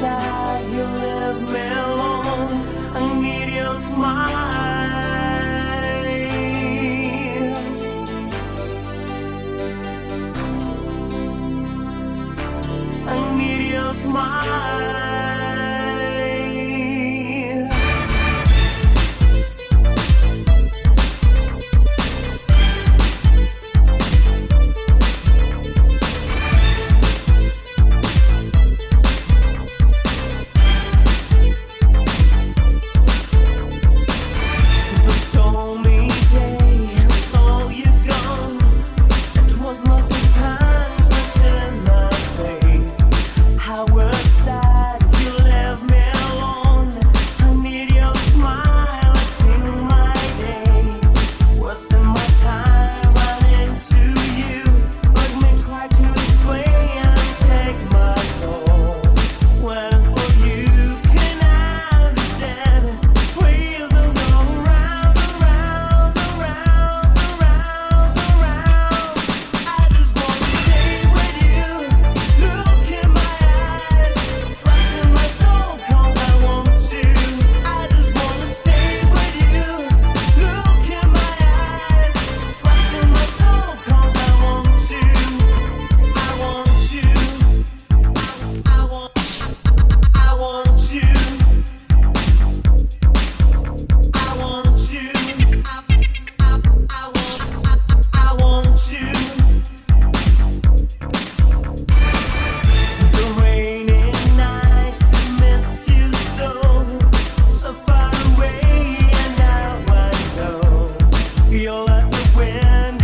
inside, feel like the wind.